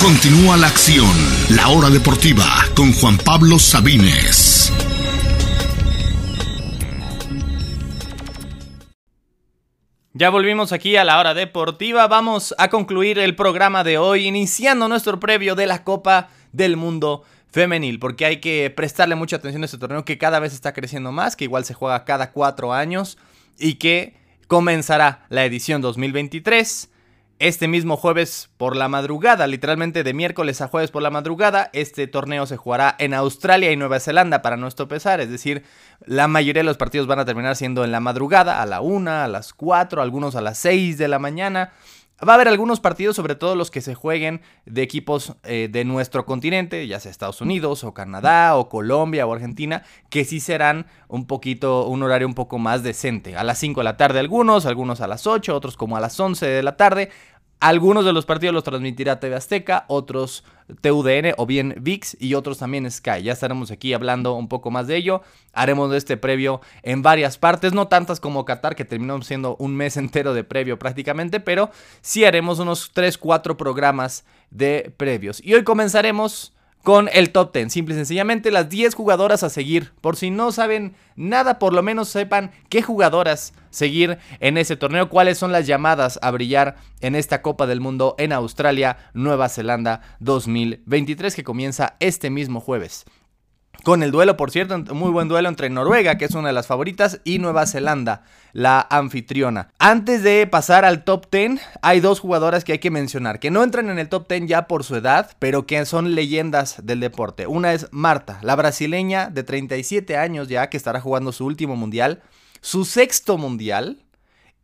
Continúa la acción. La hora deportiva con Juan Pablo Sabines. Ya volvimos aquí a la hora deportiva. Vamos a concluir el programa de hoy iniciando nuestro previo de la Copa del Mundo femenil, porque hay que prestarle mucha atención a este torneo que cada vez está creciendo más, que igual se juega cada cuatro años y que comenzará la edición 2023 este mismo jueves por la madrugada, literalmente de miércoles a jueves por la madrugada, este torneo se jugará en Australia y Nueva Zelanda para nuestro pesar, es decir, la mayoría de los partidos van a terminar siendo en la madrugada, a la 1, a las 4, algunos a las 6 de la mañana. Va a haber algunos partidos, sobre todo los que se jueguen de equipos eh, de nuestro continente, ya sea Estados Unidos o Canadá o Colombia o Argentina, que sí serán un poquito, un horario un poco más decente. A las 5 de la tarde algunos, algunos a las 8, otros como a las 11 de la tarde. Algunos de los partidos los transmitirá TV Azteca, otros TUDN o bien VIX y otros también Sky. Ya estaremos aquí hablando un poco más de ello. Haremos este previo en varias partes, no tantas como Qatar, que terminó siendo un mes entero de previo prácticamente, pero sí haremos unos 3-4 programas de previos. Y hoy comenzaremos con el top 10. Simple y sencillamente las 10 jugadoras a seguir. Por si no saben nada, por lo menos sepan qué jugadoras seguir en ese torneo, cuáles son las llamadas a brillar en esta Copa del Mundo en Australia, Nueva Zelanda 2023 que comienza este mismo jueves. Con el duelo, por cierto, muy buen duelo entre Noruega, que es una de las favoritas, y Nueva Zelanda, la anfitriona. Antes de pasar al top 10, hay dos jugadoras que hay que mencionar, que no entran en el top 10 ya por su edad, pero que son leyendas del deporte. Una es Marta, la brasileña de 37 años ya, que estará jugando su último mundial, su sexto mundial,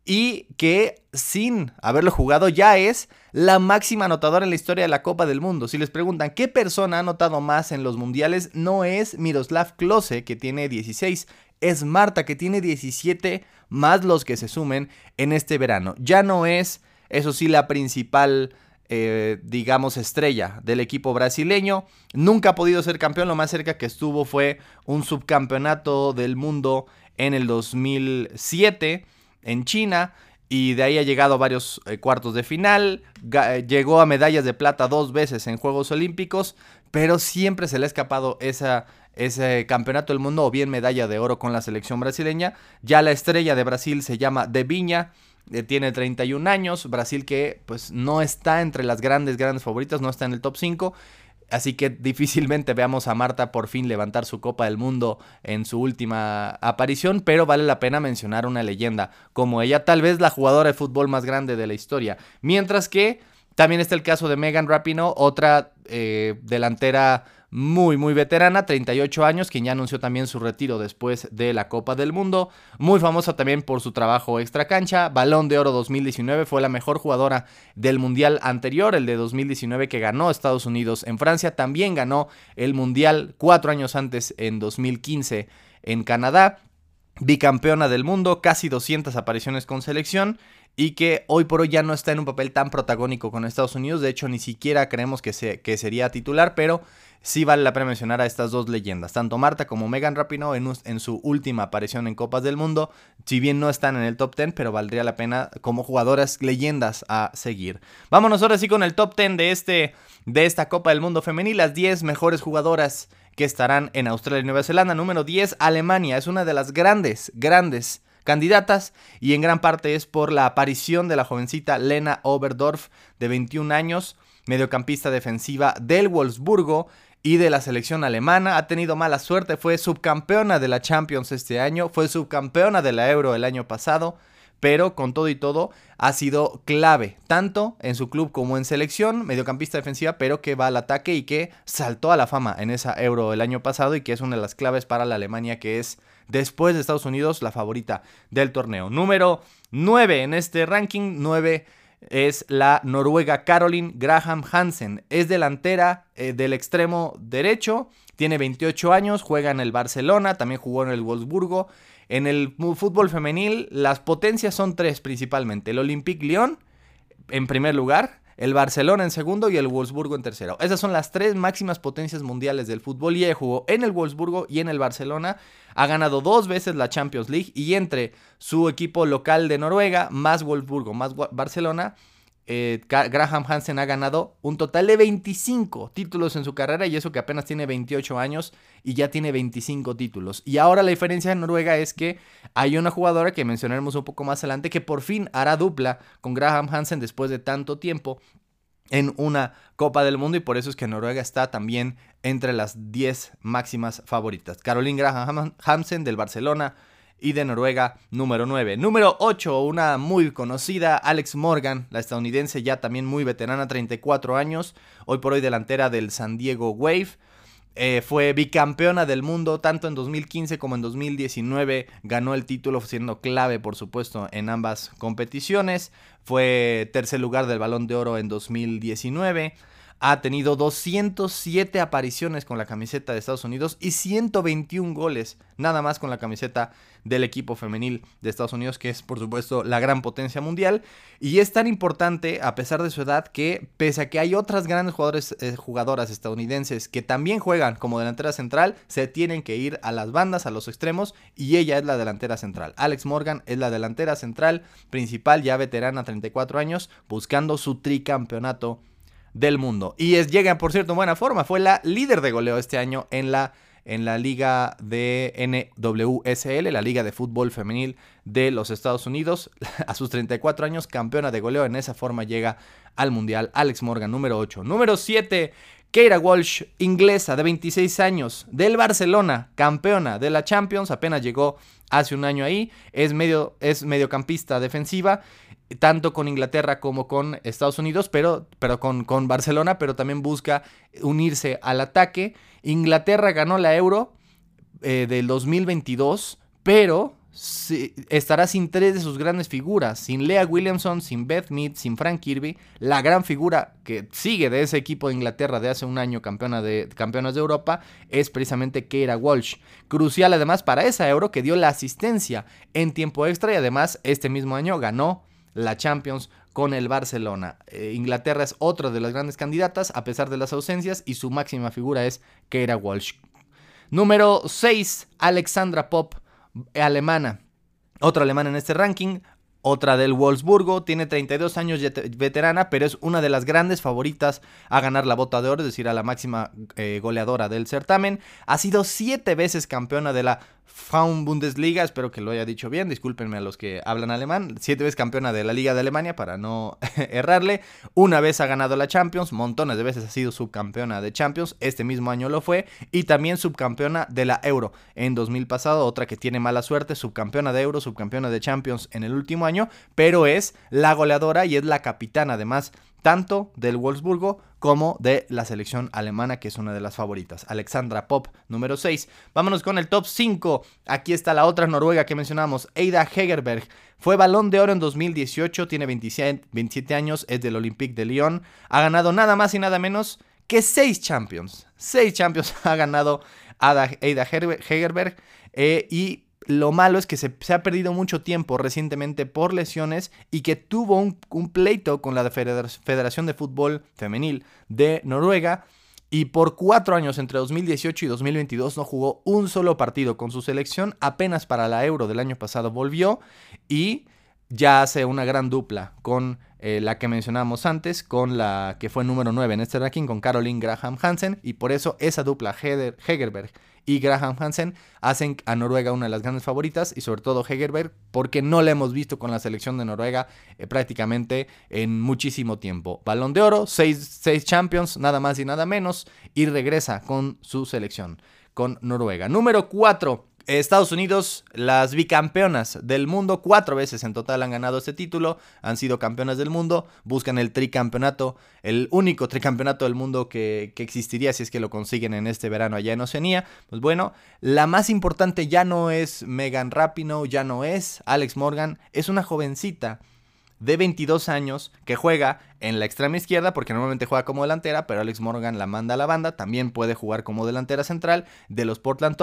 y que sin haberlo jugado ya es la máxima anotadora en la historia de la Copa del Mundo. Si les preguntan qué persona ha anotado más en los mundiales, no es Miroslav Klose, que tiene 16, es Marta, que tiene 17, más los que se sumen en este verano. Ya no es, eso sí, la principal... Eh, digamos, estrella del equipo brasileño. Nunca ha podido ser campeón, lo más cerca que estuvo fue un subcampeonato del mundo en el 2007 en China y de ahí ha llegado a varios eh, cuartos de final, eh, llegó a medallas de plata dos veces en Juegos Olímpicos, pero siempre se le ha escapado esa, ese campeonato del mundo o bien medalla de oro con la selección brasileña. Ya la estrella de Brasil se llama De Viña, eh, tiene 31 años, Brasil que pues no está entre las grandes, grandes favoritas, no está en el top 5 Así que difícilmente veamos a Marta por fin levantar su Copa del Mundo en su última aparición, pero vale la pena mencionar una leyenda como ella, tal vez la jugadora de fútbol más grande de la historia. Mientras que también está el caso de Megan Rapinoe, otra eh, delantera muy, muy veterana, 38 años, quien ya anunció también su retiro después de la Copa del Mundo. Muy famosa también por su trabajo extra cancha. Balón de Oro 2019 fue la mejor jugadora del Mundial anterior, el de 2019 que ganó Estados Unidos en Francia. También ganó el Mundial cuatro años antes, en 2015, en Canadá. Bicampeona del mundo, casi 200 apariciones con selección y que hoy por hoy ya no está en un papel tan protagónico con Estados Unidos. De hecho, ni siquiera creemos que, se, que sería titular, pero sí vale la pena mencionar a estas dos leyendas, tanto Marta como Megan Rapinoe en, su última aparición en Copas del Mundo, si bien no están en el top 10, pero valdría la pena como jugadoras leyendas a seguir. Vámonos ahora sí con el top 10 de, este, de esta Copa del Mundo femenil, las 10 mejores jugadoras que estarán en Australia y Nueva Zelanda. Número 10, Alemania, es una de las grandes, grandes candidatas y en gran parte es por la aparición de la jovencita Lena Oberdorf de 21 años, mediocampista defensiva del Wolfsburgo y de la selección alemana. Ha tenido mala suerte, fue subcampeona de la Champions este año, fue subcampeona de la Euro el año pasado, pero con todo y todo ha sido clave, tanto en su club como en selección, mediocampista defensiva, pero que va al ataque y que saltó a la fama en esa Euro el año pasado y que es una de las claves para la Alemania que es después de Estados Unidos la favorita del torneo. Número 9 en este ranking, 9 es la noruega Caroline Graham Hansen. Es delantera eh, del extremo derecho, tiene 28 años, juega en el Barcelona, también jugó en el Wolfsburgo. En el fútbol femenil, las potencias son tres principalmente: el Olympique Lyon en primer lugar, el Barcelona en segundo y el Wolfsburgo en tercero. Esas son las tres máximas potencias mundiales del fútbol y ella jugó en el Wolfsburgo y en el Barcelona. Ha ganado dos veces la Champions League y entre su equipo local de Noruega, más Wolfsburgo, más Barcelona, eh, Graham Hansen ha ganado un total de 25 títulos en su carrera y eso que apenas tiene 28 años y ya tiene 25 títulos. Y ahora la diferencia en Noruega es que hay una jugadora que mencionaremos un poco más adelante que por fin hará dupla con Graham Hansen después de tanto tiempo en una Copa del Mundo y por eso es que Noruega está también entre las 10 máximas favoritas. Caroline Graham Hansen del Barcelona, y de Noruega número 9. Número 8, una muy conocida, Alex Morgan, la estadounidense ya también muy veterana, 34 años, hoy por hoy delantera del San Diego Wave. Eh, fue bicampeona del mundo tanto en 2015 como en 2019. Ganó el título siendo clave, por supuesto, en ambas competiciones. Fue tercer lugar del Balón de Oro en 2019 ha tenido 207 apariciones con la camiseta de Estados Unidos y 121 goles nada más con la camiseta del equipo femenil de Estados Unidos, que es por supuesto la gran potencia mundial. Y es tan importante, a pesar de su edad, que pese a que hay otras grandes eh, jugadoras estadounidenses que también juegan como delantera central, se tienen que ir a las bandas, a los extremos, y ella es la delantera central. Alex Morgan es la delantera central principal, ya veterana, 34 años, buscando su tricampeonato del mundo. Y es, llega, por cierto, en buena forma. Fue la líder de goleo este año en la, en la liga de NWSL, la liga de fútbol femenil de los Estados Unidos. A sus 34 años, campeona de goleo. En esa forma llega al Mundial. Alex Morgan, número 8. Número 7. Keira Walsh, inglesa de 26 años, del Barcelona, campeona de la Champions, apenas llegó hace un año ahí, es, medio, es mediocampista defensiva tanto con Inglaterra como con Estados Unidos, pero, pero con, con, Barcelona, pero también busca unirse al ataque. Inglaterra ganó la Euro eh, del 2022, pero estará sin tres de sus grandes figuras, sin Lea Williamson, sin Beth Mead, sin Frank Kirby. La gran figura que sigue de ese equipo de Inglaterra de hace un año campeona de, campeonas de Europa es precisamente Keira Walsh. Crucial además para esa Euro que dio la asistencia en tiempo extra y además este mismo año ganó la Champions con el Barcelona. Eh, Inglaterra es otra de las grandes candidatas a pesar de las ausencias y su máxima figura es Keira Walsh. Número 6, Alexandra Pop, alemana. Otra alemana en este ranking, otra del Wolfsburgo, tiene 32 años veterana, pero es una de las grandes favoritas a ganar la bota de oro, es decir, a la máxima eh, goleadora del certamen. Ha sido siete veces campeona de la Frauen Bundesliga, espero que lo haya dicho bien, discúlpenme a los que hablan alemán, siete veces campeona de la Liga de Alemania para no errarle, una vez ha ganado la Champions, montones de veces ha sido subcampeona de Champions, este mismo año lo fue, y también subcampeona de la Euro. En 2000 pasado, otra que tiene mala suerte, subcampeona de Euro, subcampeona de Champions en el último año, pero es la goleadora y es la capitana además tanto del Wolfsburgo como de la selección alemana, que es una de las favoritas. Alexandra Pop, número 6. Vámonos con el top 5. Aquí está la otra noruega que mencionamos, Eida Hegerberg. Fue balón de oro en 2018, tiene 27, años, es del Olympique de Lyon. Ha ganado nada más y nada menos que 6 Champions. 6 Champions ha ganado Eida Hegerberg. Eh, y lo malo es que se, ha perdido mucho tiempo recientemente por lesiones y que tuvo un, pleito con la Federación de Fútbol Femenil de Noruega. Y por cuatro años, entre 2018 y 2022, no jugó un solo partido con su selección. Apenas para la Euro del año pasado volvió y ya hace una gran dupla con eh, la que mencionamos antes, con la que fue número 9 en este ranking, con Caroline Graham Hansen. Y por eso esa dupla Hegerberg y Graham Hansen hacen a Noruega una de las grandes favoritas y sobre todo Hegerberg porque no la hemos visto con la selección de Noruega eh, prácticamente en muchísimo tiempo. Balón de oro, 6 Champions, nada más y nada menos y regresa con su selección con Noruega. Número 4. Estados Unidos, las bicampeonas del mundo, cuatro veces en total han ganado este título, han sido campeonas del mundo, buscan el tricampeonato, el único tricampeonato del mundo que, que, existiría si es que lo consiguen en este verano allá en Oceanía. Pues bueno, la más importante ya no es Megan Rapinoe, ya no es Alex Morgan, es una jovencita de 22 años que juega en la extrema izquierda porque normalmente juega como delantera, pero Alex Morgan la manda a la banda, también puede jugar como delantera central de los Portland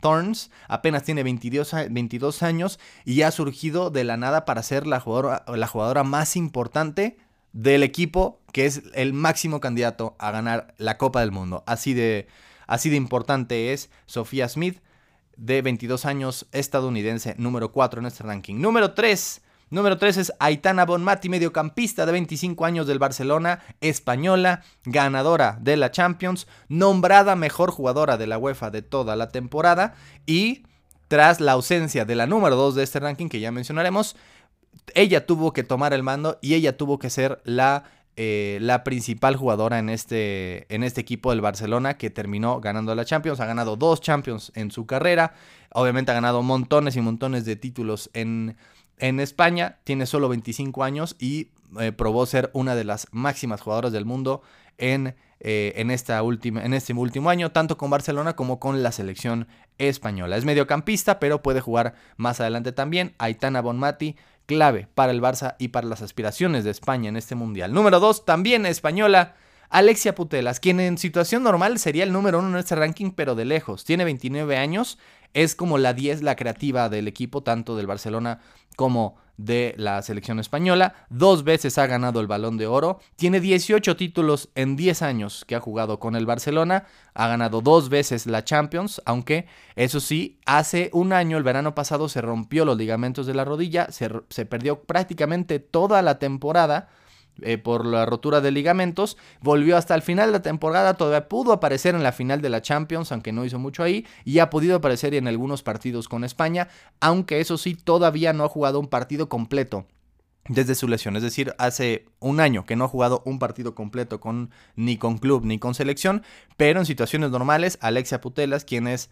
Thorns, apenas tiene 22, 22 años y ha surgido de la nada para ser la jugadora, la jugadora más importante del equipo que es el máximo candidato a ganar la Copa del Mundo. Así de, así de importante es Sofía Smith, de 22 años, estadounidense, número 4 en este ranking. Número 3 Número 3 es Aitana Bonmati, mediocampista de 25 años del Barcelona, española, ganadora de la Champions, nombrada mejor jugadora de la UEFA de toda la temporada y tras la ausencia de la número 2 de este ranking que ya mencionaremos, ella tuvo que tomar el mando y ella tuvo que ser la eh, la principal jugadora en este, en este equipo del Barcelona que terminó ganando la Champions. Ha ganado dos Champions en su carrera. Obviamente ha ganado montones y montones de títulos en, en España. Tiene solo 25 años y eh, probó ser una de las máximas jugadoras del mundo en, eh, en, esta en este último año, tanto con Barcelona como con la selección española. Es mediocampista, pero puede jugar más adelante también. Aitana Bonmati clave para el Barça y para las aspiraciones de España en este mundial. Número 2, también española, Alexia Putelas, quien en situación normal sería el número 1 en este ranking, pero de lejos. Tiene 29 años, es como la 10, la creativa del equipo, tanto del Barcelona como de la selección española. Dos veces ha ganado el balón de oro. Tiene 18 títulos en 10 años que ha jugado con el Barcelona. Ha ganado dos veces la Champions, aunque eso sí, hace un año, el verano pasado, se rompió los ligamentos de la rodilla. Se, se perdió prácticamente toda la temporada eh, por la rotura de ligamentos. Volvió hasta el final de la temporada, todavía pudo aparecer en la final de la Champions, aunque no hizo mucho ahí, y ha podido aparecer en algunos partidos con España, aunque eso sí, todavía no ha jugado un partido completo desde su lesión. Es decir, hace un año que no ha jugado un partido completo con, ni con club ni con selección, pero en situaciones normales, Alexia Putelas, quien es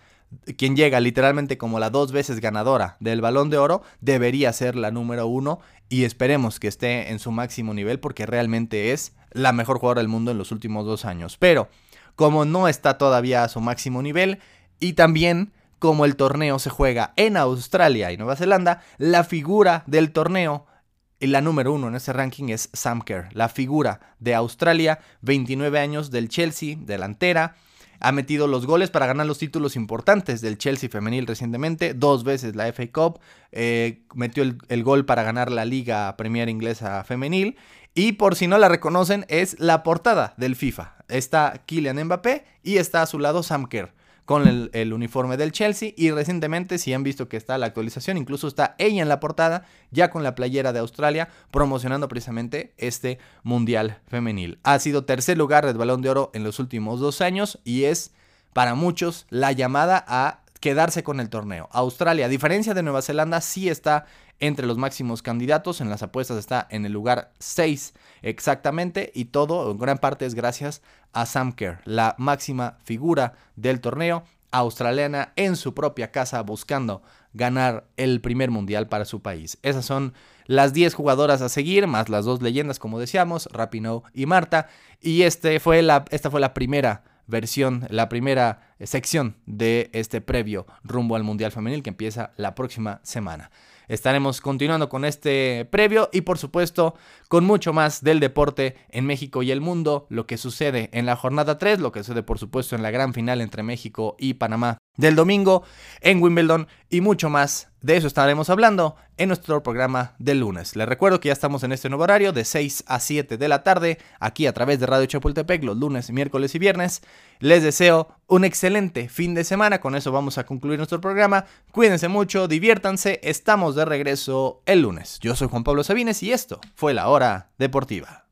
quien llega literalmente como la dos veces ganadora del balón de oro, debería ser la número uno y esperemos que esté en su máximo nivel porque realmente es la mejor jugadora del mundo en los últimos dos años. Pero como no está todavía a su máximo nivel y también como el torneo se juega en Australia y Nueva Zelanda, la figura del torneo la número uno en ese ranking es Sam Kerr, la figura de Australia, 29 años del Chelsea, delantera. Ha metido los goles para ganar los títulos importantes del Chelsea femenil recientemente, dos veces la FA Cup, eh, metió el, el, gol para ganar la Liga Premier Inglesa femenil y por si no la reconocen es la portada del FIFA. Está Kylian Mbappé y está a su lado Sam Kerr con el, uniforme del Chelsea y recientemente si han visto que está la actualización, incluso está ella en la portada ya con la playera de Australia promocionando precisamente este Mundial Femenil. Ha sido tercer lugar del Balón de Oro en los últimos dos años y es para muchos la llamada a quedarse con el torneo. Australia, a diferencia de Nueva Zelanda, sí está entre los máximos candidatos. En las apuestas está en el lugar 6 exactamente. Y todo, en gran parte, es gracias a Sam Kerr, la máxima figura del torneo australiana en su propia casa buscando ganar el primer mundial para su país. Esas son las 10 jugadoras a seguir, más las dos leyendas, como decíamos, Rapinoe y Marta. Y este fue la, esta fue la primera versión, la primera sección de este previo rumbo al Mundial Femenil que empieza la próxima semana. Estaremos continuando con este previo y por supuesto con mucho más del deporte en México y el mundo, lo que sucede en la jornada 3, lo que sucede por supuesto en la gran final entre México y Panamá del domingo en Wimbledon y mucho más. De eso estaremos hablando en nuestro programa del lunes. Les recuerdo que ya estamos en este nuevo horario de 6 a 7 de la tarde, aquí a través de Radio Chapultepec, los lunes, miércoles y viernes. Les deseo un excelente fin de semana. Con eso vamos a concluir nuestro programa. Cuídense mucho, diviértanse. Estamos de regreso el lunes. Yo soy Juan Pablo Sabines y esto fue la hora deportiva.